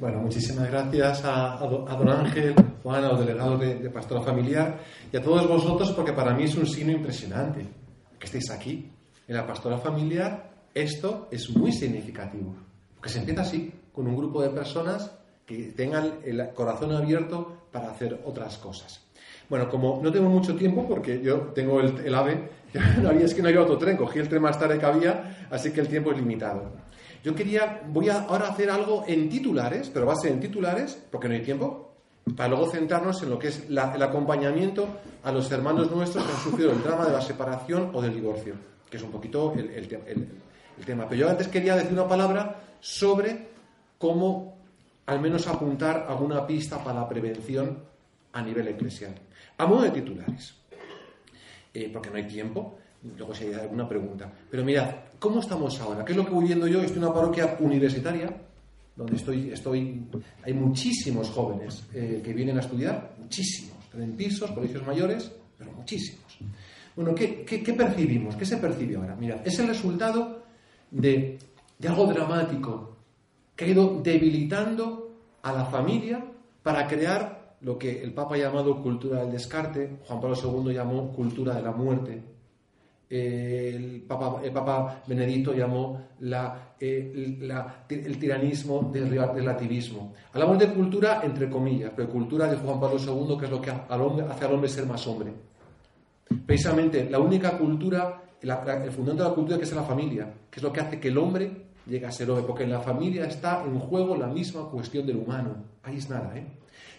Bueno, muchísimas gracias a, a, don Ángel, Juan, a los delegados de, de Pastora Familiar y a todos vosotros porque para mí es un signo impresionante que estéis aquí en la Pastora Familiar. Esto es muy significativo, porque se empieza así, con un grupo de personas que tengan el corazón abierto para hacer otras cosas. Bueno, como no tengo mucho tiempo, porque yo tengo el, el AVE, es que no había otro tren, cogí el tren más tarde que había, así que el tiempo es limitado. Yo quería, voy a ahora hacer algo en titulares, pero va a ser en titulares, porque no hay tiempo, para luego centrarnos en lo que es el acompañamiento a los hermanos nuestros que han sufrido el drama de la separación o del divorcio, que es un poquito el, el, el tema. Pero yo antes quería decir una palabra sobre cómo al menos apuntar alguna pista para la prevención a nivel eclesial. A modo de titulares, eh, porque no hay tiempo, luego si hay alguna pregunta. Pero mirad, ¿cómo estamos ahora? ¿Qué es lo que voy viendo yo? Estoy en una parroquia universitaria, donde estoy, estoy hay muchísimos jóvenes eh, que vienen a estudiar, muchísimos, en pisos, colegios mayores, pero muchísimos. Bueno, ¿qué, qué, qué percibimos? ¿Qué se percibe ahora? Mirad, es el resultado de, de algo dramático que ha ido debilitando a la familia para crear lo que el Papa ha llamado cultura del descarte, Juan Pablo II llamó cultura de la muerte, el Papa, el Papa Benedicto llamó la, eh, la, el tiranismo del relativismo. Hablamos de cultura entre comillas, pero cultura de Juan Pablo II, que es lo que hace al hombre ser más hombre. Precisamente la única cultura, el fundamento de la cultura que es la familia, que es lo que hace que el hombre llegue a ser hombre, porque en la familia está en juego la misma cuestión del humano. Ahí es nada, ¿eh?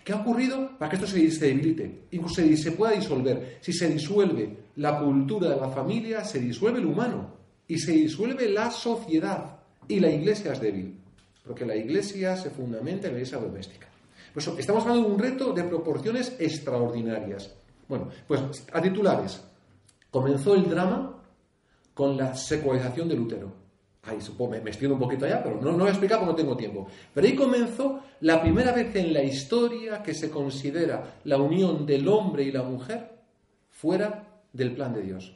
¿Qué ha ocurrido para que esto se, debilite? Incluso se, pueda disolver. Si se disuelve la cultura de la familia, se disuelve el humano y se disuelve la sociedad. Y la iglesia es débil, porque la iglesia se fundamenta en la iglesia doméstica. Por eso, estamos hablando de un reto de proporciones extraordinarias. Bueno, pues a titulares. Comenzó el drama con la secularización de Lutero. Ahí supongo, me, me extiendo un poquito allá, pero no, no voy a explicar porque no tengo tiempo. Pero ahí comenzó la primera vez en la historia que se considera la unión del hombre y la mujer fuera del plan de Dios.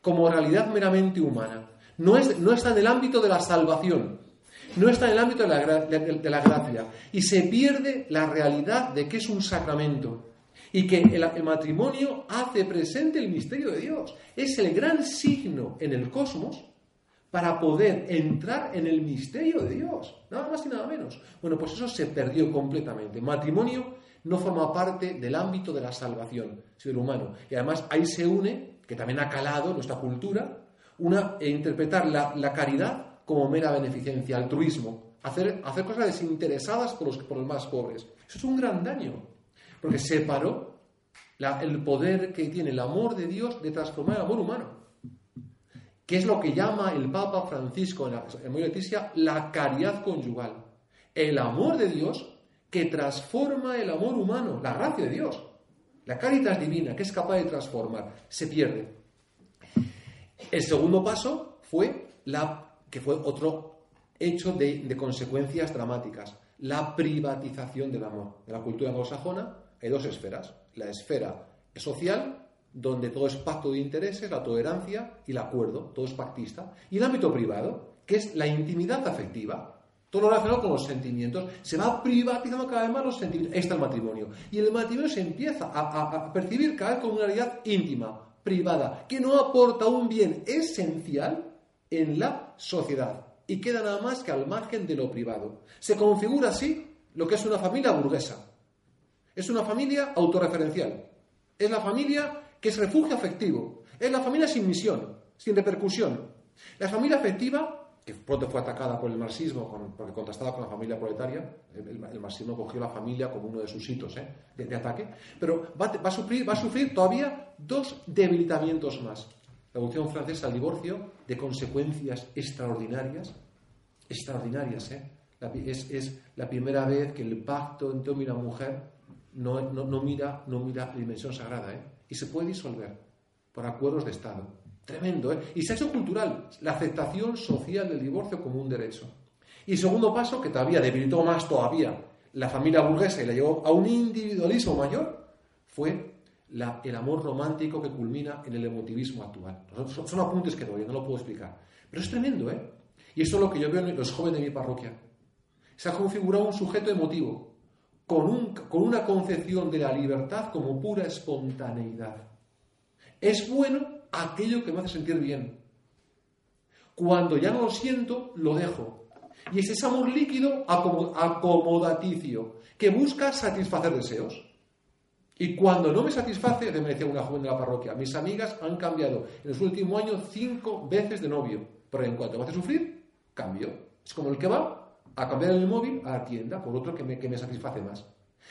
Como realidad meramente humana. No, es, no está en el ámbito de la salvación, no está en el ámbito de la, de, la gracia. Y se pierde la realidad de que es un sacramento y que el, el, matrimonio hace presente el misterio de Dios. Es el gran signo en el cosmos para poder entrar en el misterio de Dios. Nada más y nada menos. Bueno, pues eso se perdió completamente. Matrimonio no forma parte del ámbito de la salvación, del humano. Y además ahí se une, que también ha calado nuestra cultura, una, e interpretar la, la, caridad como mera beneficencia, altruismo, hacer, hacer cosas desinteresadas por los, por los más pobres. Eso es un gran daño, porque separó el poder que tiene el amor de Dios de transformar el amor humano que es lo que llama el Papa Francisco en la en Leticia la caridad conyugal. El amor de Dios que transforma el amor humano, la gracia de Dios. La caridad divina que es capaz de transformar, se pierde. El segundo paso fue la que fue otro hecho de, de consecuencias dramáticas, la privatización del amor. En la cultura anglosajona hay dos esferas, la esfera social donde todo es pacto de intereses, la tolerancia y el acuerdo, todo es pactista, y el ámbito privado, que es la intimidad afectiva, todo lo relacionado con los sentimientos, se va privatizando cada vez más los sentimientos. Ahí está el matrimonio. Y el matrimonio se empieza a, percibir cada vez como una realidad íntima, privada, que no aporta un bien esencial en la sociedad y queda nada más que al margen de lo privado. Se configura así lo que es una familia burguesa. Es una familia autorreferencial. Es la familia que es refugio afectivo. Es la familia sin misión, sin repercusión. La familia afectiva, que pronto fue atacada por el marxismo con, porque contrastaba con la familia proletaria, el, marxismo cogió la familia como uno de sus hitos ¿eh? de, ataque, pero va, va, a sufrir, va a sufrir todavía dos debilitamientos más. La Revolución Francesa, el divorcio, de consecuencias extraordinarias, extraordinarias, ¿eh? es, la primera vez que el pacto entre hombre y la mujer no, no, mira, no mira la dimensión sagrada, ¿eh? Y se puede disolver por acuerdos de Estado. Tremendo, ¿eh? Y se ha hecho cultural, la aceptación social del divorcio como un derecho. Y segundo paso, que todavía debilitó más todavía la familia burguesa y la llevó a un individualismo mayor, fue el amor romántico que culmina en el emotivismo actual. Son, son apuntes que doy, no lo puedo explicar. Pero es tremendo, ¿eh? Y esto es lo que yo veo en los jóvenes de mi parroquia. Se ha configurado un sujeto emotivo, con, con una concepción de la libertad como pura espontaneidad. Es bueno aquello que me hace sentir bien. Cuando ya no lo siento, lo dejo. Y es ese amor líquido acomodaticio, que busca satisfacer deseos. Y cuando no me satisface, me decía una joven de la parroquia, mis amigas han cambiado en los últimos años cinco veces de novio. Pero en cuanto me hace sufrir, cambio. Es como el que va a cambiar el móvil a la tienda por otro que me, que me satisface más.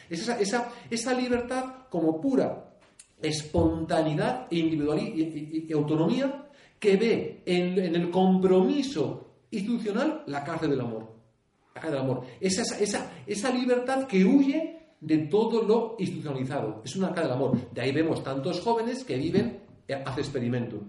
Es esa, esa, esa libertad como pura espontaneidad e individualidad autonomía que ve en, el compromiso institucional la cárcel del amor. La cárcel del amor. Esa, esa, esa libertad que huye de todo lo institucionalizado. Es una cárcel del amor. De ahí vemos tantos jóvenes que viven eh, hace experimento.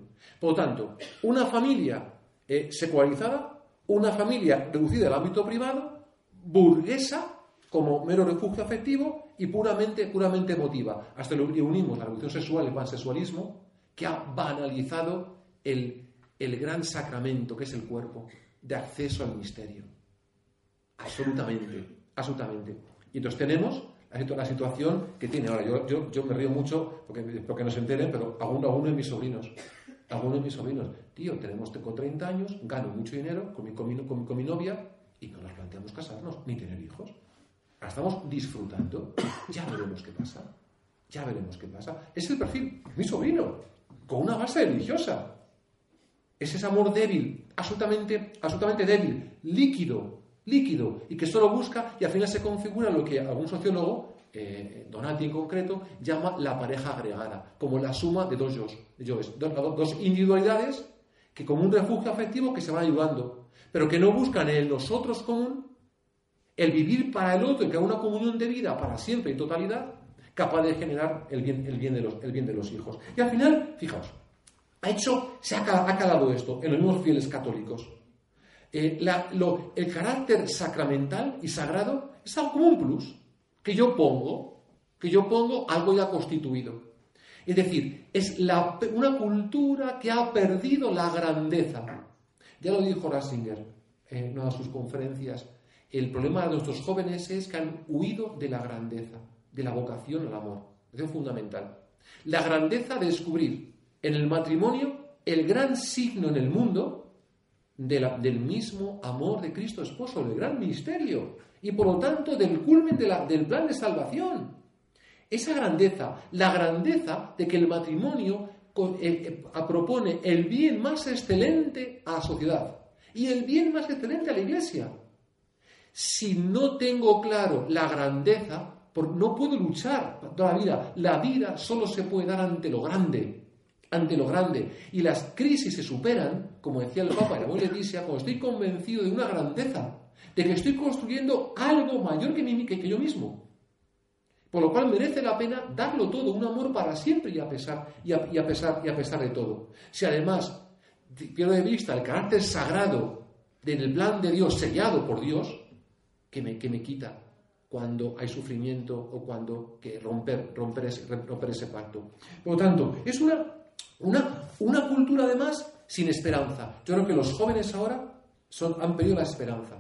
Por lo tanto, una familia eh, secularizada, una familia reducida al ámbito privado, burguesa, como mero refugio afectivo y puramente, puramente emotiva. Hasta lo unimos la revolución sexual el pansexualismo, que ha banalizado el, el gran sacramento que es el cuerpo, de acceso al misterio. Absolutamente, absolutamente. Y entonces tenemos la, situación que tiene ahora. Yo, yo, yo me río mucho porque, porque no se enteren, pero alguno, alguno de mis sobrinos, alguno de mis sobrinos, tío, tenemos con 30 años, gano mucho dinero con mi, con mi, con mi novia y no nos planteamos casarnos ni tener hijos estamos disfrutando. Ya veremos qué pasa. Ya veremos qué pasa. Es el perfil, mi sobrino, con una base religiosa. Es ese amor débil, absolutamente, absolutamente débil, líquido, líquido, y que solo busca, y al final se configura lo que algún sociólogo, eh, Donati en concreto, llama la pareja agregada, como la suma de dos yo, dos individualidades que como un refugio afectivo que se van ayudando, pero que no buscan el nosotros común, el vivir para el otro y crear una comunión de vida para siempre y totalidad, capaz de generar el bien, el bien, de, los, los hijos. Y al final, fijaos, ha hecho, se ha, calado esto en los mismos fieles católicos. Eh, el carácter sacramental y sagrado es algo como un plus, que yo pongo, que yo pongo algo ya constituido. Es decir, es una cultura que ha perdido la grandeza. Ya lo dijo Ratzinger en una de sus conferencias. El problema de nuestros jóvenes es que han huido de la grandeza, de la vocación al amor. Es fundamental. La grandeza de descubrir en el matrimonio el gran signo en el mundo del mismo amor de Cristo esposo, del gran misterio, y por lo tanto del culmen del plan de salvación. Esa grandeza, la grandeza de que el matrimonio eh, eh, propone el bien más excelente a la sociedad y el bien más excelente a la iglesia. Si no tengo claro la grandeza, no puedo luchar toda la vida. La vida solo se puede dar ante lo grande, ante lo grande. Y las crisis se superan, como decía el Papa en la Leticia, cuando estoy convencido de una grandeza, de que estoy construyendo algo mayor que, mí, que, yo mismo. Por lo cual merece la pena darlo todo, un amor para siempre y a pesar, y a, pesar, y a pesar de todo. Si además pierdo de vista el carácter sagrado del plan de Dios sellado por Dios, que me, que me quita cuando hay sufrimiento o cuando que romper, romper, ese, romper ese pacto. Por lo tanto, es una, una, una cultura además sin esperanza. Yo creo que los jóvenes ahora son, han perdido la esperanza,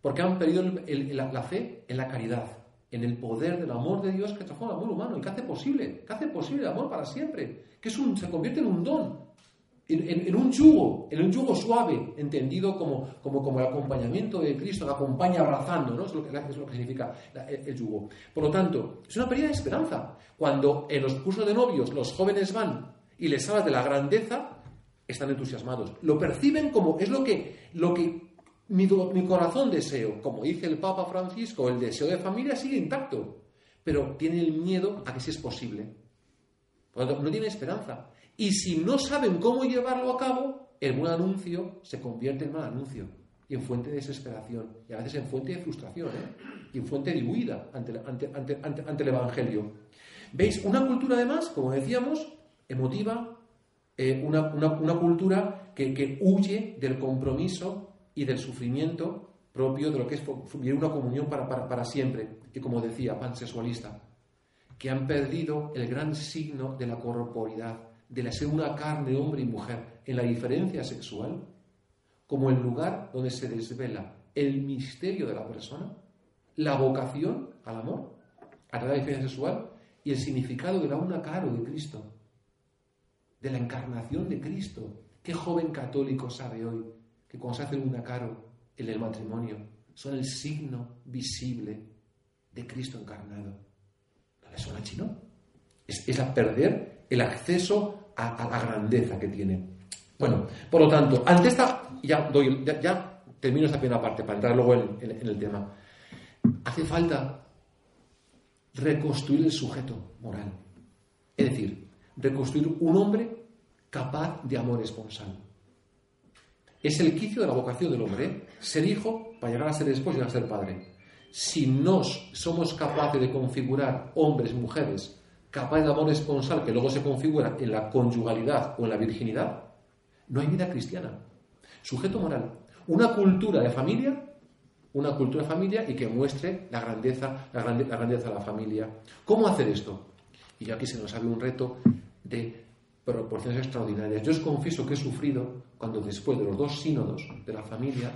porque han perdido la, fe en la caridad, en el poder del amor de Dios que transforma el amor humano y que hace posible, que hace posible el amor para siempre, que es un, se convierte en un don, en, un yugo, en un yugo suave, entendido como, como, como, el acompañamiento de Cristo, que acompaña abrazando, ¿no? Es lo que, es lo que significa el, yugo. Por lo tanto, es una pérdida de esperanza. Cuando en los cursos de novios los jóvenes van y les hablas de la grandeza, están entusiasmados. Lo perciben como es lo que, lo que mi, mi corazón deseo. Como dice el Papa Francisco, el deseo de familia sigue intacto, pero tiene el miedo a que si es posible. Por lo tanto, no tiene esperanza. Y si no saben cómo llevarlo a cabo, el buen anuncio se convierte en mal anuncio. y en fuente de desesperación, y a veces en fuente de frustración, ¿eh? y en fuente de huida ante, ante, el Evangelio. ¿Veis? Una cultura además, como decíamos, emotiva, eh, una, cultura que, huye del compromiso y del sufrimiento propio de lo que es vivir una comunión para, para, siempre, y como decía, pansexualista, que han perdido el gran signo de la corporidad, de la ser una carne, hombre y mujer, en la diferencia sexual, como el lugar donde se desvela el misterio de la persona, la vocación al amor, a través de la diferencia sexual, y el significado de la una caro de Cristo, de la encarnación de Cristo. ¿Qué joven católico sabe hoy que cuando se hace una caro en el matrimonio son el signo visible de Cristo encarnado? ¿No le suena chino? Es, a perder el acceso a, la grandeza que tiene. Bueno, por lo tanto, ante esta, ya, doy, ya, termino esta primera parte para entrar luego en el tema. Hace falta reconstruir el sujeto moral. Es decir, reconstruir un hombre capaz de amor esponsal. Es el quicio de la vocación del hombre, ¿eh? ser hijo para llegar a ser esposo y a ser padre. Si no somos capaces de configurar hombres mujeres capaces de amor esponsal que luego se configura en la conyugalidad o en la virginidad, no hay vida cristiana. Sujeto moral. Una cultura de familia una cultura de familia y que muestre la grandeza, la, grandeza de la familia. ¿Cómo hacer esto? Y aquí se nos abre un reto de proporciones extraordinarias. Yo os confieso que he sufrido cuando después de los dos sínodos de la familia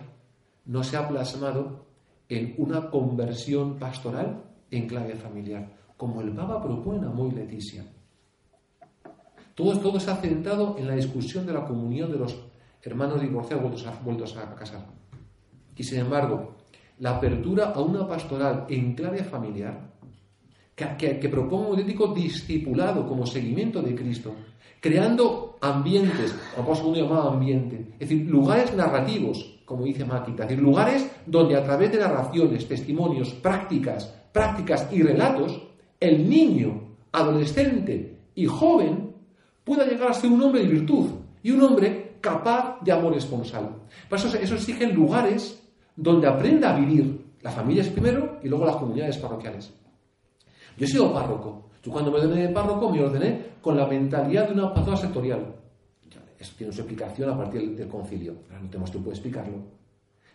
no se ha plasmado en una conversión pastoral en clave familiar, como el Papa propone a Moy Leticia. Todo, todo se ha centrado en la discusión de la comunión de los hermanos divorciados vueltos a casar. Y sin embargo, la apertura a una pastoral en clave familiar que, que, proponga un auténtico discipulado como seguimiento de Cristo, creando ambientes, como segundo llamado ambiente, es decir, lugares narrativos, como dice Máquita, es decir, lugares donde a través de narraciones, testimonios, prácticas, prácticas y relatos, el niño, adolescente y joven pueda llegar a ser un hombre de virtud y un hombre capaz de amor esponsal. Por eso, eso exigen lugares donde aprenda a vivir las familias primero y luego las comunidades parroquiales. Yo he sido párroco. Yo cuando me ordené de párroco me ordené con la mentalidad de una pastora sectorial. Eso tiene su explicación a partir del, concilio. no tenemos tiempo de explicarlo.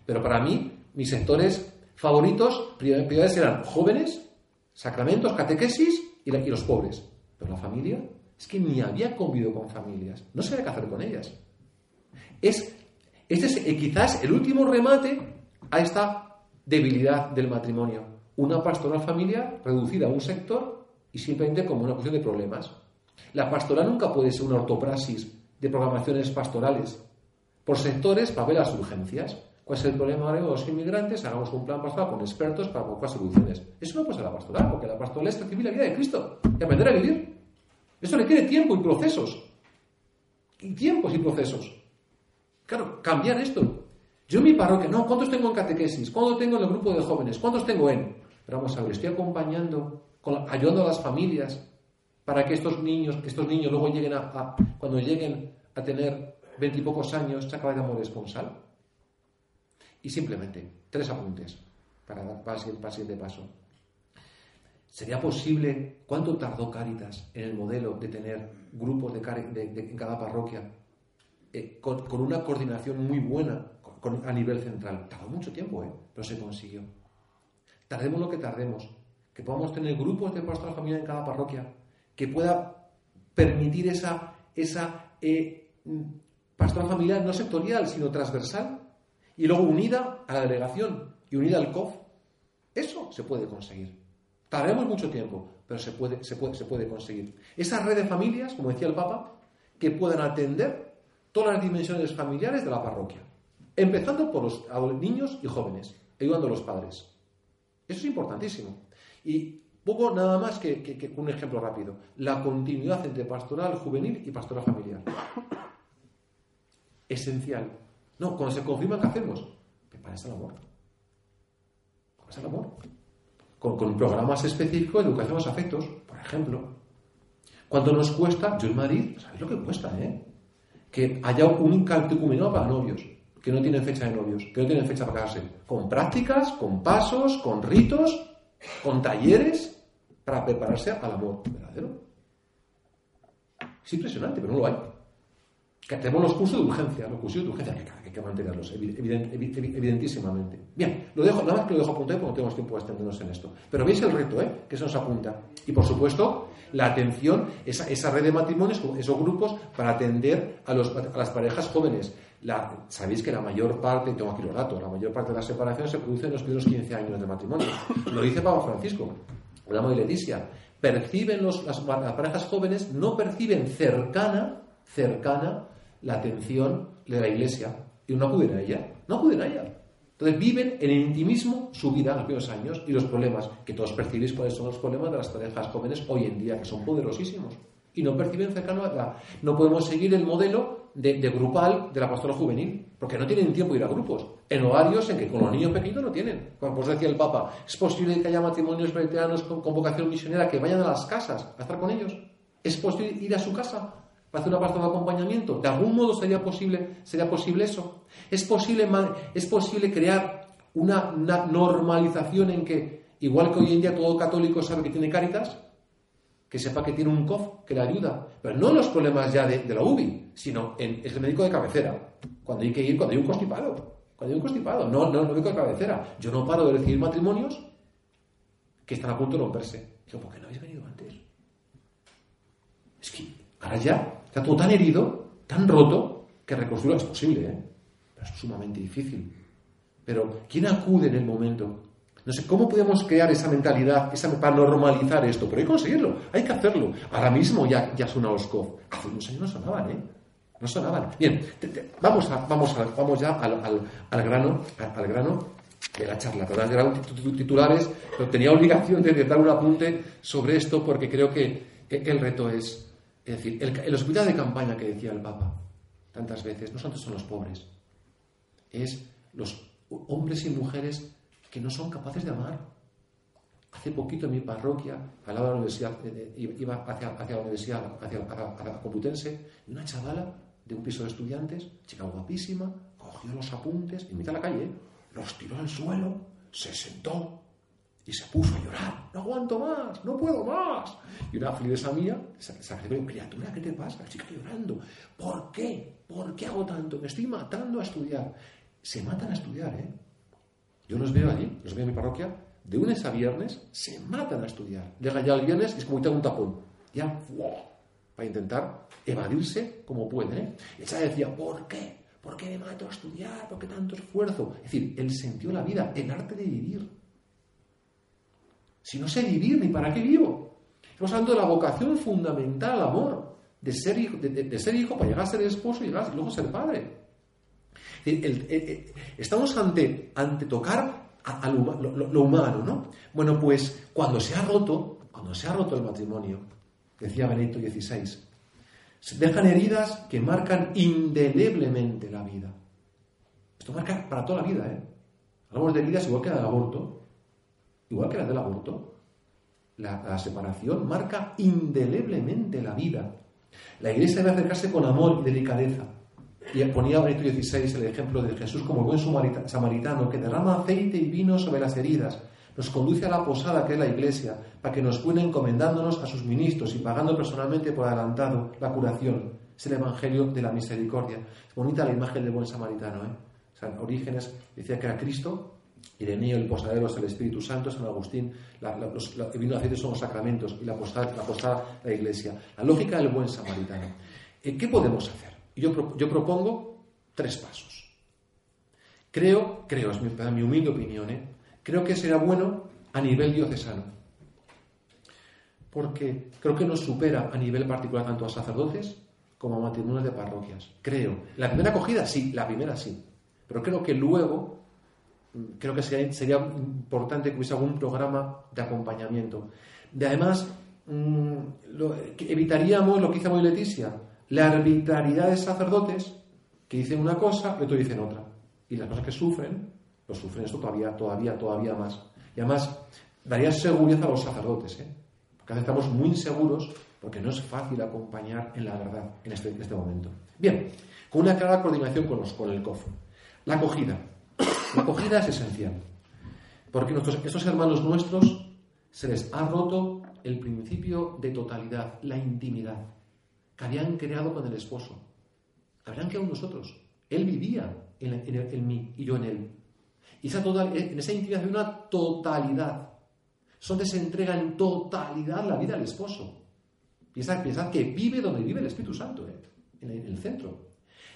Pero para mí, mis sectores favoritos, prioridades eran jóvenes, sacramentos, catequesis y, los pobres. Pero la familia, es que ni había convivido con familias. No sabía qué hacer con ellas. Es, este es eh, quizás el último remate a esta debilidad del matrimonio. Una pastoral familiar reducida a un sector y simplemente como una cuestión de problemas. La pastoral nunca puede ser una ortopraxis de programaciones pastorales por sectores para ver las urgencias. ¿Cuál es el problema de los inmigrantes? Hagamos un plan pastoral con expertos para buscar soluciones. Eso no puede ser la pastoral, porque la pastoral es recibir la vida de Cristo y aprender a vivir. Eso requiere tiempo y procesos. Y tiempos y procesos. Claro, cambiar esto yo en mi parroquia, no, ¿cuántos tengo en catequesis? ¿Cuántos tengo en el grupo de jóvenes? ¿Cuántos tengo en? Pero vamos a ver, estoy acompañando, ayudando a las familias para que estos niños, que estos niños luego lleguen a, cuando lleguen a tener veintipocos años, se acabe de amor esponsal. Y simplemente, tres apuntes para para el siguiente paso. ¿Sería posible, cuánto tardó Cáritas en el modelo de tener grupos de, en cada parroquia eh, con, con, una coordinación muy buena a nivel central. Tardó mucho tiempo, ¿eh? pero se consiguió. Tardemos lo que tardemos, que podamos tener grupos de pastoral familia en cada parroquia, que pueda permitir esa, esa eh, pastoral familiar no sectorial, sino transversal, y luego unida a la delegación y unida al COF. Eso se puede conseguir. Tardaremos mucho tiempo, pero se puede, se puede, se puede conseguir. Esa red de familias, como decía el Papa, que puedan atender todas las dimensiones familiares de la parroquia. Empezando por los niños y jóvenes, ayudando a los padres. Eso es importantísimo. Y poco nada más que, un ejemplo rápido. La continuidad entre pastoral juvenil y pastoral familiar. Esencial. No, cuando se confirma, ¿qué hacemos? Prepararse el amor. el amor. Con, con, programas específicos de educación a los afectos, por ejemplo. ¿Cuánto nos cuesta? Yo en Madrid, ¿sabéis lo que cuesta, eh? Que haya un catecumenado para novios que no tienen fecha de novios, que no tienen fecha para casarse, con prácticas, con pasos, con ritos, con talleres para prepararse al amor verdadero. Es impresionante, pero no lo hay. Que tenemos los cursos de urgencia, los cursos de urgencia, que hay que mantenerlos, evidentísimamente. Bien, lo dejo, nada más que lo dejo apuntado porque no tenemos tiempo de extendernos en esto. Pero veis el reto, ¿eh? Que se nos apunta. Y por supuesto, la atención, esa, esa red de matrimonios, esos grupos, para atender a, los, a las parejas jóvenes. La, Sabéis que la mayor parte, tengo aquí los datos, la mayor parte de las separaciones se producen en los primeros 15 años de matrimonio. Lo dice Papa Francisco, hablamos de Leticia. Perciben los, las, las parejas jóvenes, no perciben cercana, cercana la atención de la iglesia y no acuden a ella. No acuden a ella. Entonces viven en el intimismo su vida en los primeros años y los problemas, que todos percibís cuáles son los problemas de las parejas jóvenes hoy en día, que son poderosísimos. Y no perciben cercano a la... No podemos seguir el modelo de, grupal de la pastora juvenil, porque no tienen tiempo de ir a grupos. En horarios en que con los niños pequeños no tienen. Como os decía el Papa, es posible que haya matrimonios vegetarianos con, con vocación misionera que vayan a las casas a estar con ellos. Es posible ir a su casa para hacer una parte de acompañamiento. ¿De algún modo sería posible, sería posible eso? ¿Es posible, ¿Es posible crear una, normalización en que, igual que hoy en día todo católico sabe que tiene Cáritas, que sepa que tiene un COF que le ayuda, pero no en los problemas ya de, la UBI, sino en es el médico de cabecera, cuando hay que ir, cuando hay un constipado, cuando hay un constipado, no, no el médico de cabecera. Yo no paro de recibir matrimonios que están a punto de romperse. Digo, ¿por qué no habéis venido antes? Es que ahora ya Está todo tan herido, tan roto, que reconstruirlo es posible, ¿eh? pero es sumamente difícil. Pero, ¿quién acude en el momento? No sé, ¿cómo podemos crear esa mentalidad para normalizar esto? Pero hay que conseguirlo, hay que hacerlo. Ahora mismo ya, ya suena Oskov. Hace unos años no sonaban, ¿eh? No sonaban. Bien, vamos, a, vamos, vamos ya al, al, grano, al, grano de la charla. Todas eran titulares, pero tenía obligación de dar un apunte sobre esto porque creo que el reto es es decir, el, hospital de campaña que decía el Papa tantas veces, no son los pobres, es los hombres y mujeres que no son capaces de amar. Hace poquito en mi parroquia, al lado de la universidad, eh, eh, iba hacia, la universidad, hacia, la Complutense, y una chavala de un piso de estudiantes, chica guapísima, cogió los apuntes, en mitad de la calle, los tiró al suelo, se sentó, y se puso a llorar. No aguanto más, no puedo más. Y una esa mía, esa, esa criatura, ¿qué te pasa? La chica llorando. ¿Por qué? ¿Por qué hago tanto? Me estoy matando a estudiar. Se matan a estudiar, ¿eh? Yo los veo allí, los veo en mi parroquia, de lunes a viernes, se matan a estudiar. Llega ya el viernes y es como quitar un tapón. Ya, ¡wow! Para intentar evadirse como pueden, ¿eh? Y decía, ¿por qué? ¿Por qué me mato a estudiar? ¿Por qué tanto esfuerzo? Es decir, él sintió la vida, el arte de vivir si no sé vivir, ¿ni para qué vivo? Estamos hablando de la vocación fundamental al amor, de ser hijo, de, ser hijo para llegar a ser esposo y, llegar, luego ser padre. Estamos ante, ante tocar lo, humano, ¿no? Bueno, pues cuando se ha roto, cuando se ha roto el matrimonio, decía Benedicto XVI, se dejan heridas que marcan indeleblemente la vida. Esto marca para toda la vida, ¿eh? Hablamos de heridas igual que del aborto igual que la del aborto. La, separación marca indeleblemente la vida. La iglesia debe acercarse con amor y delicadeza. Y ponía Benito XVI el ejemplo de Jesús como buen samaritano que derrama aceite y vino sobre las heridas, nos conduce a la posada que es la iglesia, para que nos cuide encomendándonos a sus ministros y pagando personalmente por adelantado la curación. Es el evangelio de la misericordia. Es bonita la imagen del buen samaritano. ¿eh? O Orígenes decía que era Cristo Ireneo, el posadero es el Espíritu Santo, San Agustín, el vino de aceite son los sacramentos y la posada, la posada, la iglesia. La lógica del buen samaritano. Eh, ¿Qué podemos hacer? Yo, yo propongo tres pasos. Creo, creo, es mi, mi humilde opinión, ¿eh? creo que será bueno a nivel diocesano. Porque creo que nos supera a nivel particular tanto a sacerdotes como a matrimonios de parroquias. Creo. La primera acogida, sí, la primera sí. Pero creo que luego creo que sería, importante que hubiese algún programa de acompañamiento. De además, mm, evitaríamos lo que hizo muy Leticia, la arbitrariedad de sacerdotes que dicen una cosa y otros dicen otra. Y las cosas que sufren, lo sufren esto todavía, todavía, todavía más. Y además, daría seguridad a los sacerdotes, ¿eh? porque estamos muy inseguros porque no es fácil acompañar en la verdad en este, este momento. Bien, con una clara coordinación con el COF. La acogida. La acogida es esencial. Porque nuestros, estos hermanos nuestros se les ha roto el principio de totalidad, la intimidad, que habían creado con el esposo. Habrían quedado nosotros. Él vivía en, mí y yo en él. Y esa total, en esa intimidad hay una totalidad. Donde se entrega en totalidad la vida al esposo. Piensad, que vive donde vive el Espíritu Santo, ¿eh? en, el, centro.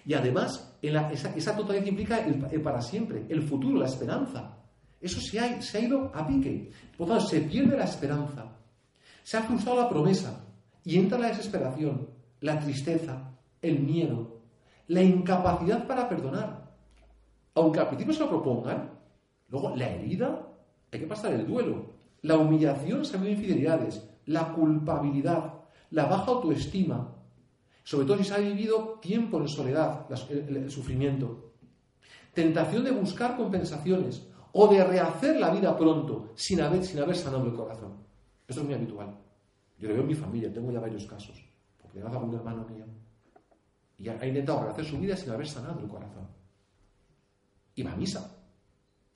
Y además, esa, totalidad implica el, para siempre, el futuro, la esperanza. Eso se ha, se ha ido a pique. Por tanto, se pierde la esperanza. Se ha frustrado la promesa. Y entra la desesperación, la tristeza, el miedo, la incapacidad para perdonar. Aunque al principio se lo propongan, luego la herida, hay que pasar el duelo. La humillación se de infidelidades, la culpabilidad, la baja autoestima, sobre todo si se ha vivido tiempo en soledad, el, sufrimiento. Tentación de buscar compensaciones o de rehacer la vida pronto sin haber, sin haber sanado el corazón. Esto es muy habitual. Yo lo veo en mi familia, tengo ya varios casos. Le un hermano mío y ha intentado rehacer su vida sin haber sanado el corazón. Va a misa.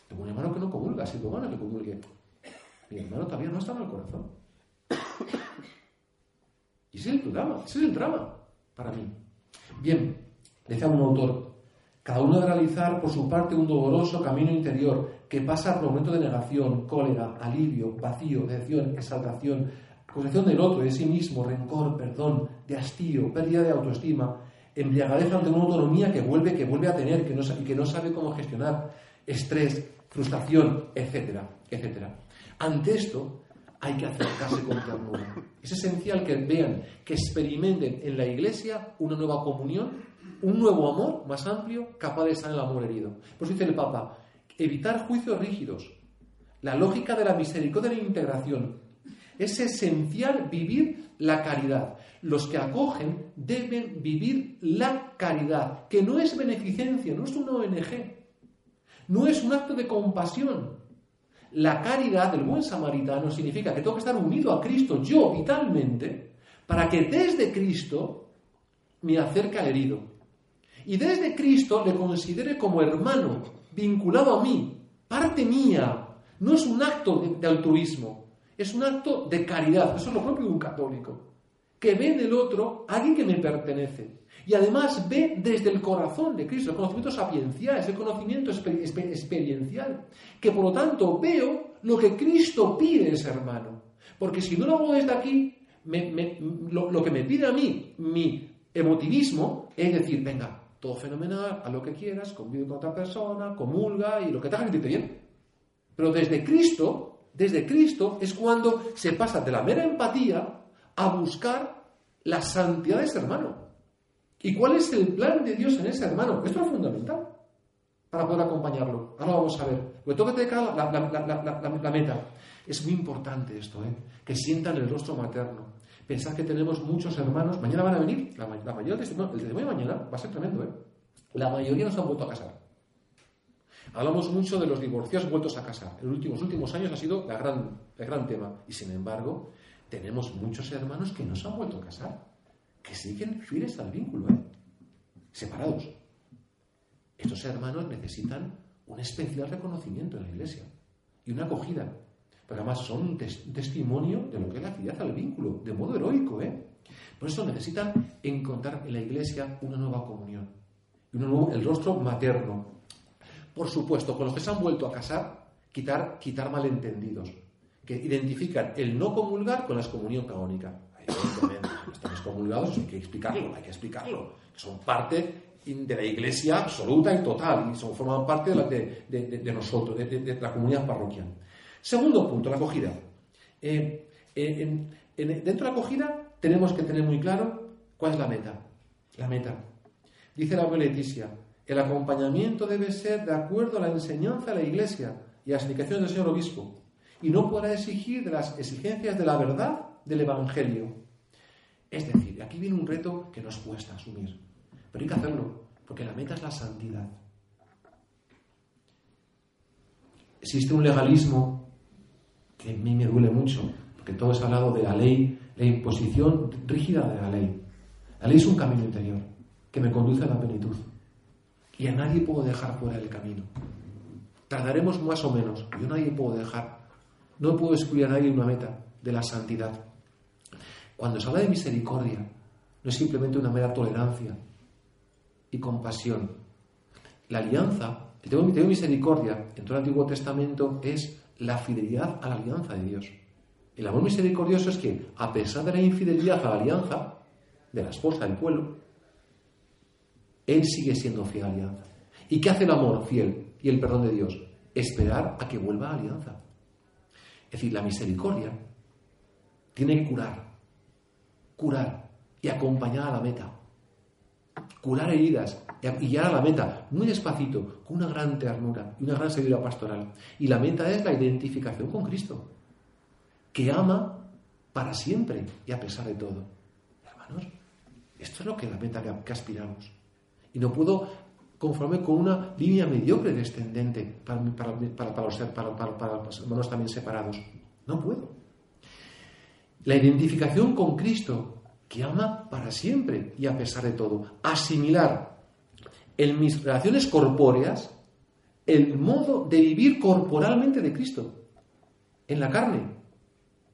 Tengo un hermano que no comulga, si tu hermano que comulgue. Mi hermano todavía no está en el corazón. Y ese es el drama, ese es el drama para mí. Bien, decía un autor, cada uno debe realizar por su parte un doloroso camino interior que pasa por momentos de negación, cólera, alivio, vacío, decepción, exaltación, concepción del otro, de sí mismo, rencor, perdón, de hastío, pérdida de autoestima, embriagadez ante una autonomía que vuelve, que vuelve a tener que no, y que no sabe cómo gestionar, estrés, frustración, etcétera, etcétera. Ante esto, hay que acercarse con ternura. Es esencial que vean, que experimenten en la iglesia una nueva comunión, un nuevo amor más amplio, capaz de estar en el amor herido. Por eso dice el Papa, evitar juicios rígidos, la lógica de la misericordia y la integración. Es esencial vivir la caridad. Los que acogen deben vivir la caridad, que no es beneficencia, no es una ONG, no es un acto de compasión, la caridad del buen samaritano significa que tengo que estar unido a Cristo yo vitalmente para que desde Cristo me acerque al herido. Y desde Cristo le considere como hermano, vinculado a mí, parte mía. No es un acto de, altruismo, es un acto de caridad. Eso es lo propio de un católico. Que ve en el otro alguien que me pertenece. Y además ve desde el corazón de Cristo, el conocimiento sapiencial, es el conocimiento experiencial, que por lo tanto veo lo que Cristo pide ese hermano. Porque si no lo hago desde aquí, lo, que me pide a mí, mi emotivismo, es decir, venga, todo fenomenal, a lo que quieras, convive con otra persona, comulga y lo que te haga sentirte bien. Pero desde Cristo, desde Cristo es cuando se pasa de la mera empatía a buscar la santidad de ese hermano. ¿Y cuál es el plan de Dios en ese hermano? Esto es fundamental para poder acompañarlo. Ahora vamos a ver. Lo tengo que la, la, meta. Es muy importante esto, ¿eh? que sientan el rostro materno. Pensad que tenemos muchos hermanos, mañana van a venir, la, mayoría el testimonio de mañana va a ser tremendo, ¿eh? La mayoría no se han vuelto a casar. Hablamos mucho de los divorciados vueltos a casar. En los últimos, últimos años ha sido la gran, el gran tema. Y sin embargo, tenemos muchos hermanos que no se han vuelto a casar que siguen fieles al vínculo, ¿eh? separados. Estos hermanos necesitan un especial reconocimiento en la iglesia y una acogida. Pero además son un, testimonio de lo que es la fidelidad al vínculo, de modo heroico. ¿eh? Por eso necesitan encontrar en la iglesia una nueva comunión, el rostro materno. Por supuesto, con los que se han vuelto a casar, quitar, quitar malentendidos, que identifican el no comulgar con la excomunión canónica estamos comulgados, hay que explicarlo, hay que explicarlo. Son parte de la iglesia absoluta y total, y son, forman parte de, nosotros, de, la comunidad parroquial. Segundo punto, la acogida. Eh, eh, dentro de la acogida tenemos que tener muy claro cuál es la meta. La meta. Dice la abuela Leticia, el acompañamiento debe ser de acuerdo a la enseñanza de la iglesia y a las indicaciones del señor obispo, y no podrá exigir de las exigencias de la verdad del Evangelio. Es decir, aquí viene un reto que nos cuesta asumir, pero hay que hacerlo, porque la meta es la santidad. Existe un legalismo que a mí me duele mucho, porque todo es hablado de la ley, la imposición rígida de la ley. La ley es un camino interior que me conduce a la plenitud. Y a nadie puedo dejar fuera del camino. Tardaremos más o menos. Yo a nadie puedo dejar. No puedo excluir a nadie una meta de la santidad. Cuando se habla de misericordia, no es simplemente una mera tolerancia y compasión. La alianza, el tengo, misericordia en todo el Antiguo Testamento es la fidelidad a la alianza de Dios. El amor misericordioso es que, a pesar de la infidelidad a la alianza de la esposa del pueblo, Él sigue siendo fiel a la alianza. ¿Y qué hace el amor fiel y el perdón de Dios? Esperar a que vuelva a la alianza. Es decir, la misericordia tiene que curar, curar y acompañar a la meta. Curar heridas y llegar a la meta muy despacito, con una gran ternura y una gran sabiduría pastoral. Y la meta es la identificación con Cristo que ama para siempre y a pesar de todo. Hermanos, esto es lo que la meta que, aspiramos. Y no puedo conforme con una línea mediocre descendente para, para, para, los, para, los hermanos también separados. No puedo. La identificación con Cristo, que ama para siempre y a pesar de todo. Asimilar en mis relaciones corpóreas el modo de vivir corporalmente de Cristo, en la carne,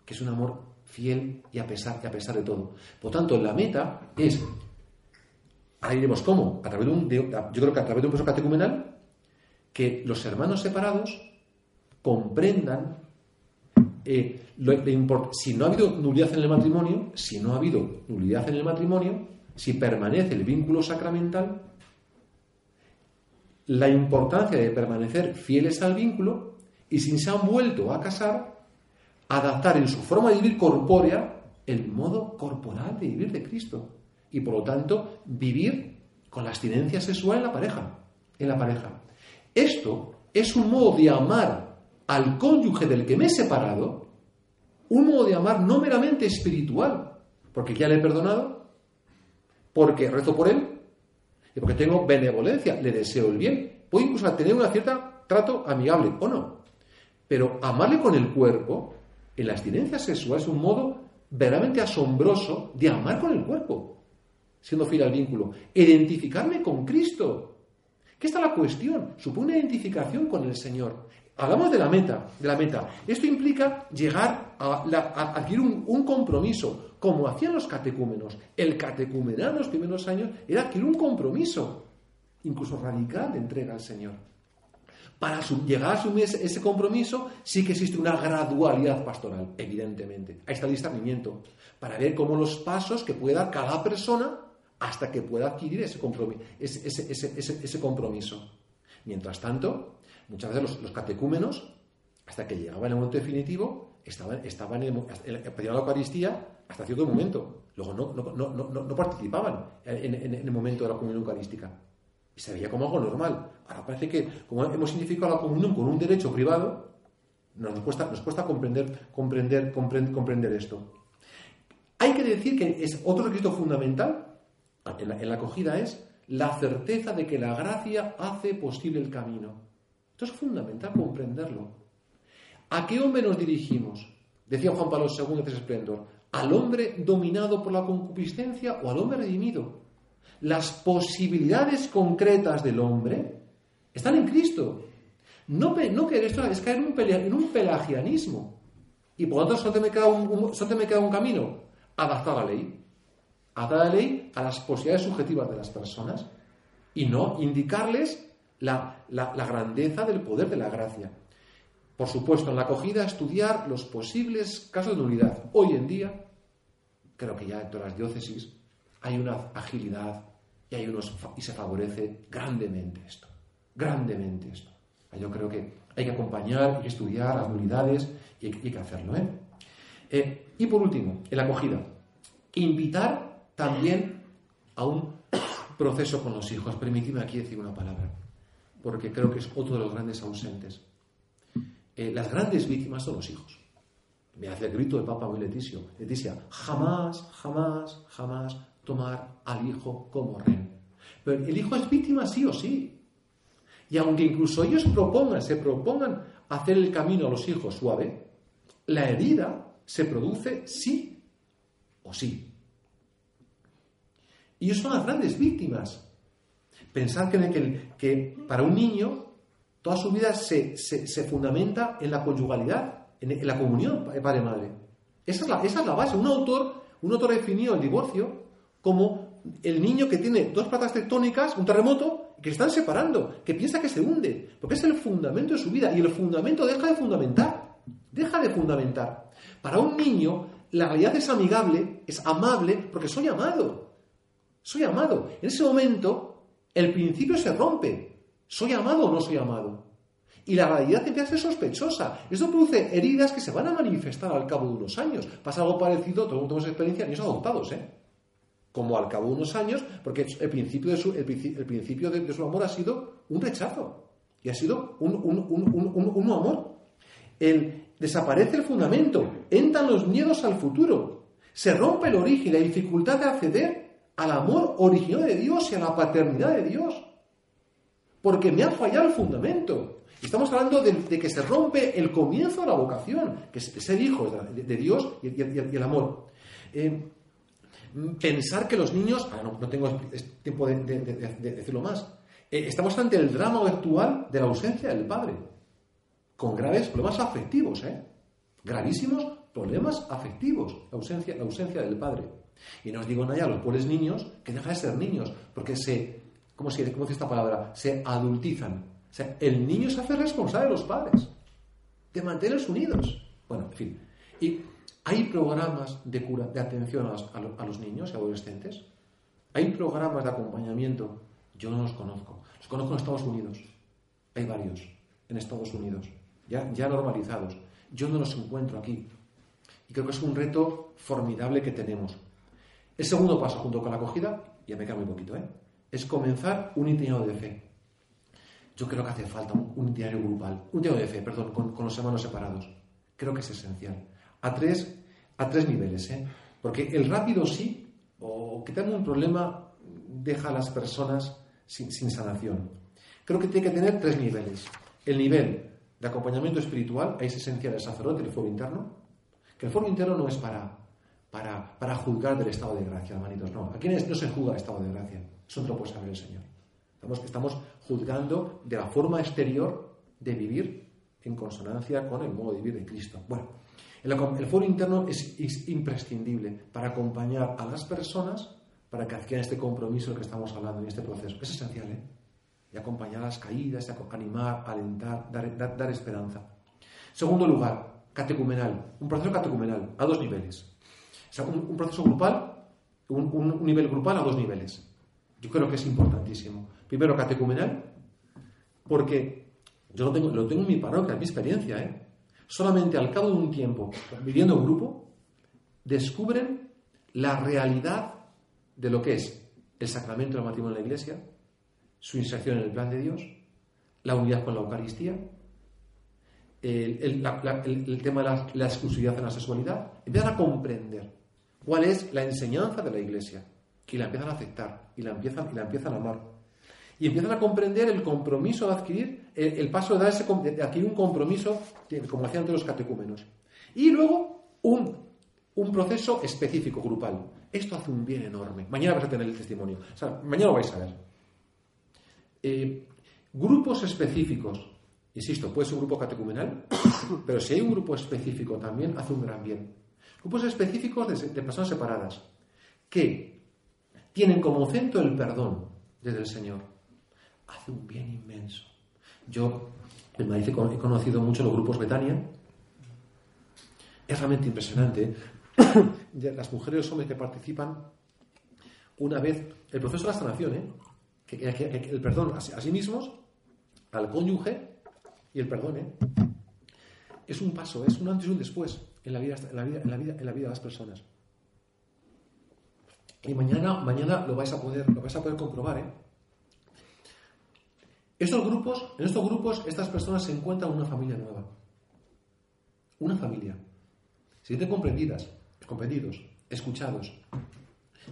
que es un amor fiel y a pesar, y a pesar de todo. Por tanto, la meta es, ahora diremos cómo, a través de un, yo creo que a través de un proceso catecumenal, que los hermanos separados comprendan eh, si no ha habido nulidad en el matrimonio, si no ha habido nulidad en el matrimonio, si permanece el vínculo sacramental, la importancia de permanecer fieles al vínculo y si se han vuelto a casar, adaptar en su forma de vivir corpórea el modo corporal de vivir de Cristo. Y por lo tanto, vivir con la abstinencia sexual en la pareja. En la pareja. Esto es un modo de amar al cónyuge del que me he separado, un modo de amar no meramente espiritual, porque ya le he perdonado, porque rezo por él y porque tengo benevolencia, le deseo el bien. Puedo incluso tener un cierto trato amigable o no. Pero amarle con el cuerpo en la abstinencia sexual es un modo verdaderamente asombroso de amar con el cuerpo, siendo fiel al vínculo. Identificarme con Cristo. ¿Qué está la cuestión? Supone identificación con el Señor. Hablamos de la meta, de la meta. Esto implica llegar a, adquirir un, compromiso, como hacían los catecúmenos. El catecumenal en los primeros años era adquirir un compromiso, incluso radical, de entrega al Señor. Para llegar a asumir ese, compromiso, sí que existe una gradualidad pastoral, evidentemente. Ahí está el discernimiento, para ver cómo los pasos que puede dar cada persona hasta que pueda adquirir ese compromiso. Ese, compromiso. Mientras tanto, muchas veces los, catecúmenos, hasta que llegaban el momento definitivo, estaban, estaban en, la Eucaristía hasta cierto momento. Luego no, participaban en, en, el momento de la comunión eucarística. Y se veía como algo normal. Ahora parece que, como hemos significado la comunión con un derecho privado, nos cuesta, nos cuesta comprender, comprender, comprender, esto. Hay que decir que es otro requisito fundamental en la, en acogida es la certeza de que la gracia hace posible el camino. Esto es fundamental comprenderlo. ¿A qué hombre nos dirigimos? Decía Juan Pablo II de Esplendor. ¿Al hombre dominado por la concupiscencia o al hombre redimido? las posibilidades concretas del hombre están en Cristo. No, no que esto es caer en un, en un pelagianismo. Y por lo tanto, solo me, queda un, me queda un camino, la ley. Adaptar la ley a las posibilidades subjetivas de las personas y no indicarles la, la grandeza del poder de la gracia. Por supuesto, en la acogida, estudiar los posibles casos de nulidad. Hoy en día, creo que ya en todas las diócesis, hay una agilidad y, hay unos, y se favorece grandemente esto, grandemente esto. Yo creo que hay que acompañar y estudiar las unidades y hay, que hacerlo. ¿eh? ¿eh? y por último, en la acogida, invitar también a un proceso con los hijos. Permitidme aquí decir una palabra, porque creo que es otro de los grandes ausentes. Eh, las grandes víctimas son los hijos. Me hace el grito del Papa muy Leticia, Leticia, jamás, jamás, jamás tomar al hijo como rey. Pero el hijo es víctima sí o sí. Y aunque incluso ellos propongan, se propongan hacer el camino a los hijos suave, la herida se produce sí o sí. Y ellos son las grandes víctimas. Pensar que, para un niño toda su vida se, fundamenta en la conyugalidad, en, la comunión padre-madre. Esa, es la, esa es la base. Un autor, un autor definió el divorcio como el niño que tiene dos placas tectónicas, un terremoto, que están separando, que piensa que se hunde, porque es el fundamento de su vida y el fundamento deja de fundamentar, deja de fundamentar. Para un niño, la realidad es amigable, es amable, porque soy amado. Soy amado. En ese momento, el principio se rompe. ¿Soy amado o no soy amado? Y la realidad empieza a ser sospechosa. Esto produce heridas que se van a manifestar al cabo de unos años. Pasa algo parecido, todos tenemos experiencia, niños adoptados, ¿eh? Como al cabo de unos años, porque el principio de su, el, principio de, su amor ha sido un rechazo. Y ha sido un, un amor. El, desaparece el fundamento, entran los miedos al futuro, se rompe el origen, la dificultad de acceder al amor original de Dios y a la paternidad de Dios. Porque me ha fallado el fundamento. Estamos hablando de, que se rompe el comienzo de la vocación, que es ser hijos de, Dios y, el amor. Eh, pensar que los niños, ah, no, tengo tiempo de, decirlo más, eh, estamos ante el drama actual de la ausencia del padre con graves problemas afectivos, ¿eh? Gravísimos problemas afectivos, ausencia, la ausencia del padre. Y no os digo nada los pobres niños que dejan de ser niños, porque se, ¿cómo se dice esta palabra? Se adultizan. O sea, el niño se hace responsable de los padres, de mantenerlos unidos. Bueno, en fin. Y hay programas de cura, de atención a los, a los niños y adolescentes. Hay programas de acompañamiento. Yo no los conozco. Los conozco en Estados Unidos. Hay varios en Estados Unidos ya, normalizados. Yo no los encuentro aquí. Y creo que es un reto formidable que tenemos. El segundo paso, junto con la acogida, ya me queda muy poquito, ¿eh? es comenzar un itinerario de fe. Yo creo que hace falta un, itinerario grupal, un itinerario de fe, perdón, con, los hermanos separados. Creo que es esencial. A tres, a tres niveles, ¿eh? Porque el rápido sí, o quitarme un problema, deja a las personas sin, sanación. Creo que tiene que tener tres niveles. El nivel de acompañamiento espiritual, ahí es esencial el sacerdote, el foro interno, que el foro interno no es para, para, para juzgar del estado de gracia, hermanitos, no. Aquí no se juzga el estado de gracia, eso no lo puede saber el Señor. Estamos, estamos juzgando de la forma exterior de vivir en consonancia con el modo de vivir de Cristo. Bueno, el, foro interno es, es, imprescindible para acompañar a las personas para que adquieran este compromiso del que estamos hablando en este proceso. Es esencial, ¿eh? y acompañar las caídas, animar, alentar, dar, esperanza. Segundo lugar, catecumenal, un proceso catecumenal a dos niveles. Sea, un, proceso grupal, un, nivel grupal a dos niveles. Yo creo que es importantísimo. Primero, catecumenal, porque yo lo tengo, lo tengo en mi parroquia, en mi experiencia. ¿eh? Solamente al cabo de un tiempo, viviendo en grupo, descubren la realidad de lo que es el sacramento del matrimonio en la iglesia, su inserción en el plan de Dios, la unidad con la Eucaristía, el, tema de la, exclusividad en la sexualidad, empiezan a comprender cuál es la enseñanza de la Iglesia y la empiezan a aceptar y la empiezan, y la empiezan a amar. Y empiezan a comprender el compromiso de adquirir, el, paso de, dar ese, adquirir un compromiso, como hacían todos los catecúmenos. Y luego un, un proceso específico, grupal. Esto hace un bien enorme. Mañana vais a tener el testimonio. Mañana lo vais a ver. Eh, grupos específicos, insisto, puede ser un grupo catecumenal, pero si hay un grupo específico también hace un gran bien. Grupos específicos de, personas separadas que tienen como centro el perdón desde el Señor. Hace un bien inmenso. Yo en Madrid he conocido mucho los grupos Betania. Es realmente impresionante. Las mujeres y los hombres que participan, una vez, el proceso de la sanación, ¿eh? que, el perdón a, sí mismos, al cónyuge y el perdón. ¿eh? Es un paso, es un antes y un después en la vida, en la vida, en la vida, en la vida de las personas. Y mañana, mañana lo vais a poder, lo vais a poder comprobar. ¿eh? Estos grupos, en estos grupos, estas personas se encuentran una familia nueva. Una familia. Se sienten comprendidas, comprendidos, escuchados.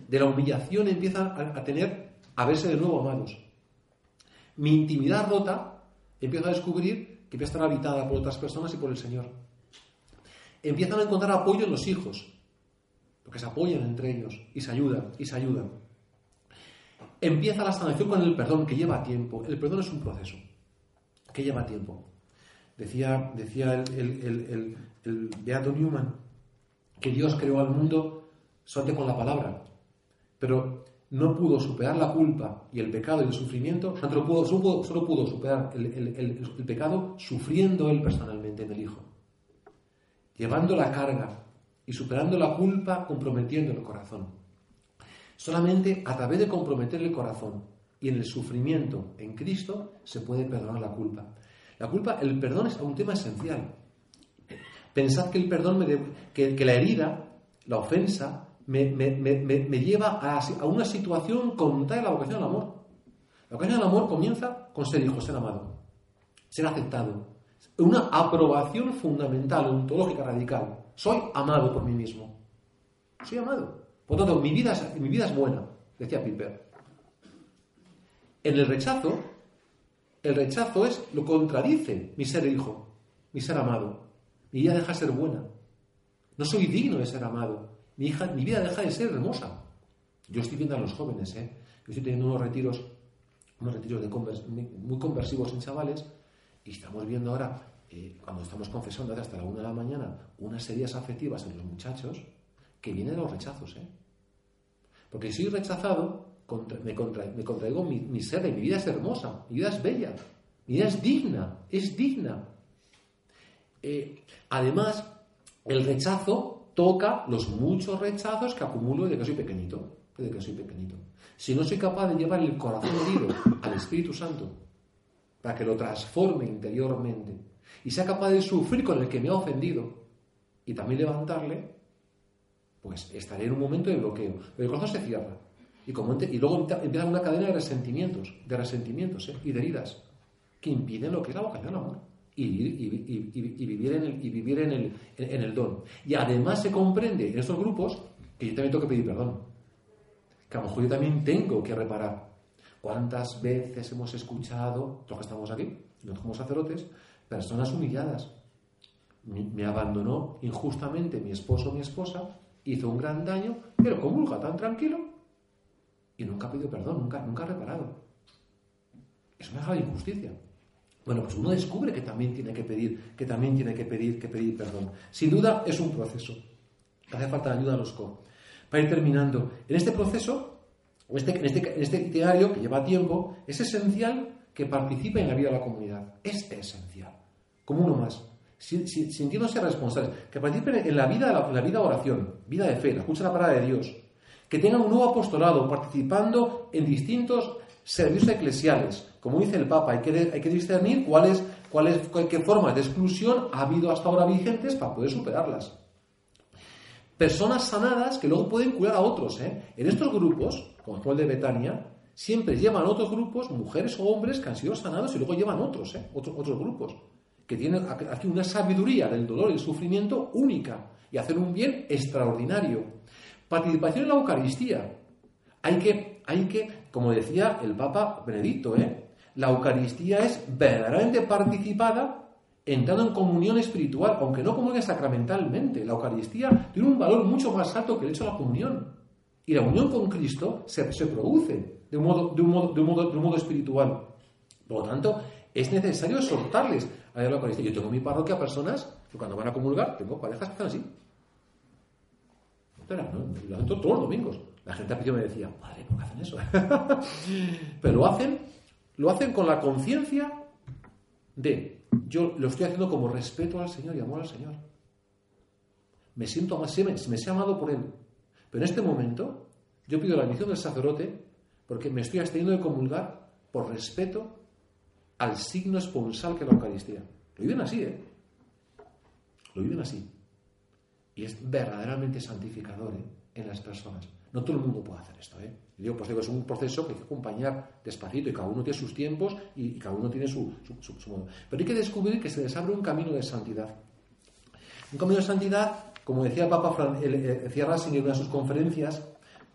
De la humillación empiezan a tener a verse de nuevo amados. Mi intimidad rota, empiezo a descubrir que empieza a estar habitada por otras personas y por el Señor. Empiezan a encontrar apoyo en los hijos, porque se apoyan entre ellos y se ayudan, y se ayudan. empieza la sanación con el perdón, que lleva tiempo. El perdón es un proceso, que lleva tiempo. Decía, decía el, el, Beato Newman que Dios creó al mundo solamente con la palabra, pero no pudo superar la culpa y el pecado y el sufrimiento, solo pudo, solo pudo, superar el, pecado sufriendo él personalmente en el Hijo, llevando la carga y superando la culpa, comprometiendo el corazón. Solamente a través de comprometer el corazón y en el sufrimiento en Cristo se puede perdonar la culpa. La culpa, el perdón es un tema esencial. Pensad que el perdón, me que, la herida, la ofensa, me, lleva a, una situación contraria a la vocación al amor. La vocación al amor comienza con ser hijo, ser amado, ser aceptado. Una aprobación fundamental, ontológica, radical. Soy amado por mí mismo. Soy amado. Por lo tanto, mi vida es, mi vida es buena, decía Piper. En el rechazo, el rechazo es lo contradice mi ser hijo, mi ser amado. Mi vida deja de ser buena. No soy digno de ser amado mi, hija, mi vida deja de ser hermosa. Yo estoy viendo a los jóvenes, ¿eh? Yo estoy teniendo unos retiros, unos retiros de muy conversivos en chavales, y estamos viendo ahora, eh, cuando estamos confesando hasta la una de la mañana, unas serias afectivas en los muchachos que vienen de los rechazos, ¿eh? Porque si soy rechazado, me, contraigo mi, mi ser, mi vida es hermosa, mi vida es bella, mi vida es digna, es digna. Eh, además, el rechazo toca los muchos rechazos que acumulo desde que soy pequeñito. Desde que soy pequeñito. Si no soy capaz de llevar el corazón herido al Espíritu Santo para que lo transforme interiormente y sea capaz de sufrir con el que me ha ofendido y también levantarle, pues estaré en un momento de bloqueo. Pero el corazón se cierra. Y, como, y luego empieza una cadena de resentimientos, de resentimientos ¿eh? y de heridas que impiden lo que es la vocación al amor y, vivir, en el, y vivir en el, en el don. Y además se comprende en estos grupos que yo también tengo que pedir perdón. Que a lo mejor yo también tengo que reparar. ¿Cuántas veces hemos escuchado, los que estamos aquí, los como sacerdotes, personas humilladas? Me, abandonó injustamente mi esposo o mi esposa, hizo un gran daño, pero comulga tan tranquilo y nunca pedido perdón, nunca, nunca ha reparado. Es una grave injusticia. Bueno, pues uno descubre que también tiene que pedir, que también tiene que pedir, que pedir perdón. Sin duda es un proceso. Hace falta ayuda a los co. Para ir terminando, en este proceso, este, en este, en este itinerario que lleva tiempo, es esencial que participe en la vida de la comunidad. Es esencial. Como uno más. Sintiéndose responsable. Que participe en la vida, en la vida de oración, vida de fe, la escucha la palabra de Dios. Que tengan un nuevo apostolado, participando en distintos servicios eclesiales. Como dice el Papa, hay que, hay que discernir cuáles, cuáles, qué formas de exclusión ha habido hasta ahora vigentes para poder superarlas. Personas sanadas que luego pueden curar a otros. ¿eh? En estos grupos, como el de Betania, siempre llevan otros grupos, mujeres o hombres que han sido sanados y luego llevan otros, ¿eh? otros, otros grupos, que tienen aquí una sabiduría del dolor y el sufrimiento única y hacer un bien extraordinario. Participación en la Eucaristía. Hay que, hay que como decía el Papa Benedicto, ¿eh? la Eucaristía es verdaderamente participada entrando en comunión espiritual, aunque no comulgue sacramentalmente. La Eucaristía tiene un valor mucho más alto que el hecho de la comunión. Y la unión con Cristo se, produce de un, modo, espiritual. Por lo tanto, es necesario exhortarles a la Eucaristía. Yo tengo en mi parroquia personas que cuando van a comulgar, tengo parejas que están así. Espera, ¿no? Lo hacen todos los domingos. La gente al principio me decía, padre, ¿por qué hacen eso? Pero lo hacen, lo hacen con la conciencia de, yo lo estoy haciendo como respeto al Señor y amor al Señor. Me siento más, me, me sé amado por Él. Pero en este momento, yo pido la bendición del sacerdote porque me estoy absteniendo de comulgar por respeto al signo esponsal que es la Eucaristía. Lo viven así, ¿eh? Lo viven así. Y es verdaderamente santificador ¿eh? en las personas. No todo el mundo puede hacer esto. ¿eh? Pues digo, es un proceso que hay que acompañar despacito y cada uno tiene sus tiempos y, cada uno tiene su, modo. Pero hay que descubrir que se les abre un camino de santidad. Un camino de santidad, como decía el Papa Ratzinger en una de sus conferencias,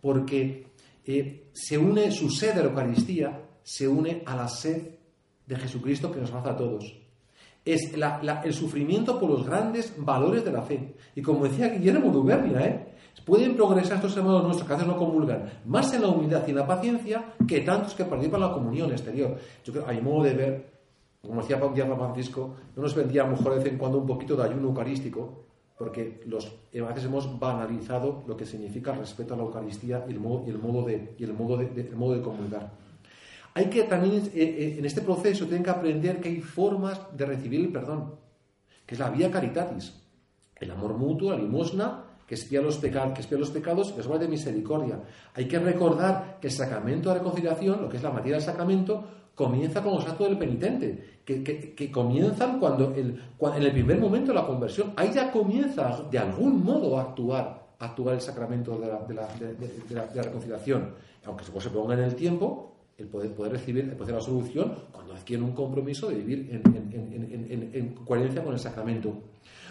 porque eh, se une su sed de la Eucaristía, se une a la sed de Jesucristo que nos abraza a todos. es el sufrimiento por los grandes valores de la fe. Y como decía Guillermo Duvernia, ¿eh? Pueden progresar estos hermanos nuestros que a veces no comulgan más en la humildad y en la paciencia que tantos que participan en la comunión exterior. Yo creo, a mi modo de ver, como decía Papa Francisco, no nos vendría a lo mejor de vez en cuando un poquito de ayuno eucarístico, porque los, a veces hemos banalizado lo que significa el respeto a la Eucaristía y el modo, y el modo, de, y el modo, de, el modo de comulgar. Hay que también, eh, eh, en este proceso, tienen que aprender que hay formas de recibir el perdón, que es la vía caritatis, el amor mutuo, la limosna, que espía los, pecados, que espía los pecados y es de misericordia. Hay que recordar que el sacramento de reconciliación, lo que es la materia del sacramento, comienza con los actos del penitente, que, comienzan cuando, el, en el primer momento de la conversión. Ahí ya comienza de algún modo a actuar, actuar el sacramento de la, reconciliación. Aunque se ponga en el tiempo, el poder, poder recibir, el poder la solución cuando adquieren un compromiso de vivir en, coherencia con el sacramento.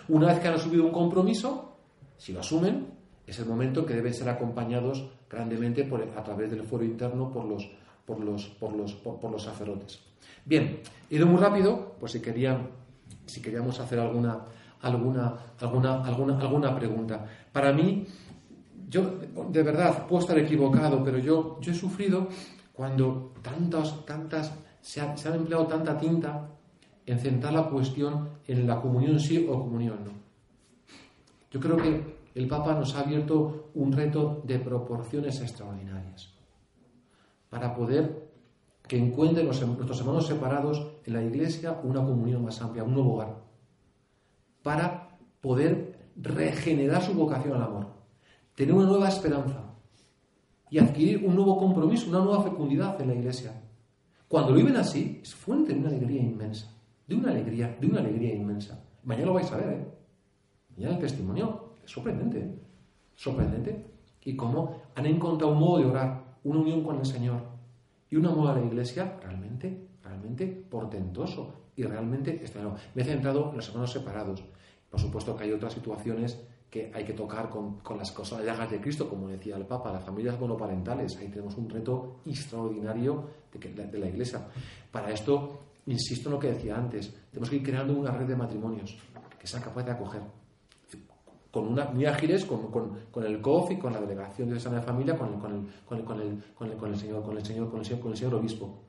Una vez que han asumido un compromiso, si lo asumen, es el momento que deben ser acompañados grandemente por, a través del foro interno por los, por los, por los, por, los sacerdotes. Bien, ido muy rápido, pues si querían, si queríamos hacer alguna, alguna, alguna, alguna, alguna pregunta. Para mí, yo de verdad puedo estar equivocado, pero yo, yo he sufrido cuando tantas, tantas, se ha, empleado tanta tinta en centrar la cuestión en la comunión sí o comunión no. Yo creo que el Papa nos ha abierto un reto de proporciones extraordinarias para poder que encuentren nuestros hermanos separados en la Iglesia una comunión más amplia, un nuevo hogar, para poder regenerar su vocación al amor, tener una nueva esperanza, y adquirir un nuevo compromiso, una nueva fecundidad en la iglesia. Cuando lo viven así, es fuente de una alegría inmensa, de una alegría, de una alegría inmensa. Mañana lo vais a ver, ¿eh? Mañana el testimonio es sorprendente, sorprendente. Y cómo han encontrado un modo de orar, una unión con el Señor y un amor a la iglesia realmente, realmente portentoso y realmente extraño. Me he centrado en los hermanos separados. Por supuesto que hay otras situaciones que hay que tocar con, las cosas, llagas de Cristo, como decía el Papa, las familias monoparentales. Ahí tenemos un reto extraordinario de, la Iglesia. Para esto, insisto en lo que decía antes, tenemos que ir creando una red de matrimonios que sean capaces de acoger. Con una, muy ágiles con, con, el COF y con la delegación de Sana de Familia, con el, con, el, con, el, con, el, señor, con el con el con el obispo.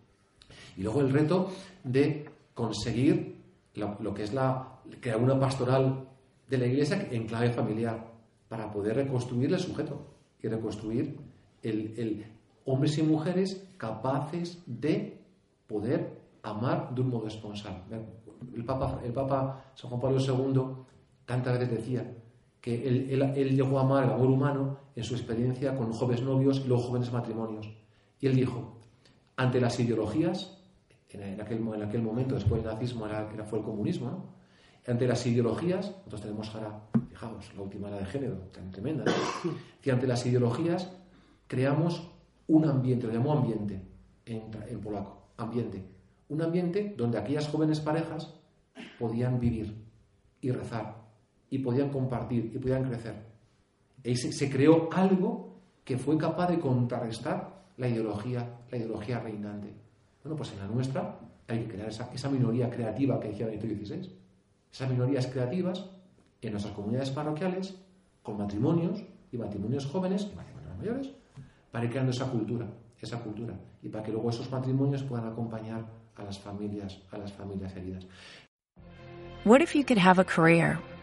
Y luego el reto de conseguir lo, que es la crear una pastoral de la Iglesia en clave familiar para poder reconstruir el sujeto y reconstruir el, hombres y mujeres capaces de poder amar de un modo esponsal. El Papa, el Papa San Juan Pablo II tantas veces decía que él, llegó a amar el amor humano en su experiencia con jóvenes novios y los jóvenes matrimonios. Y él dijo, ante las ideologías, en aquel, en aquel momento, después del nazismo era, fue el comunismo, ¿no? ante las ideologías, nosotros tenemos ahora, fijaos, la última la de género, tan tremenda, que ante las ideologías creamos un ambiente, lo llamo ambiente en, polaco, ambiente. Un ambiente donde aquellas jóvenes parejas podían vivir y rezar, y podían compartir, y podían crecer. Y se, creó algo que fue capaz de contrarrestar la ideología, la ideología reinante. Bueno, pues en la nuestra hay que crear esa, esa minoría creativa que decía Benito XVI esas minorías creativas en nuestras comunidades parroquiales, con matrimonios y matrimonios jóvenes y matrimonios mayores, para ir creando esa cultura, esa cultura, y para que luego esos matrimonios puedan acompañar a las familias, a las familias heridas. What if you could have a career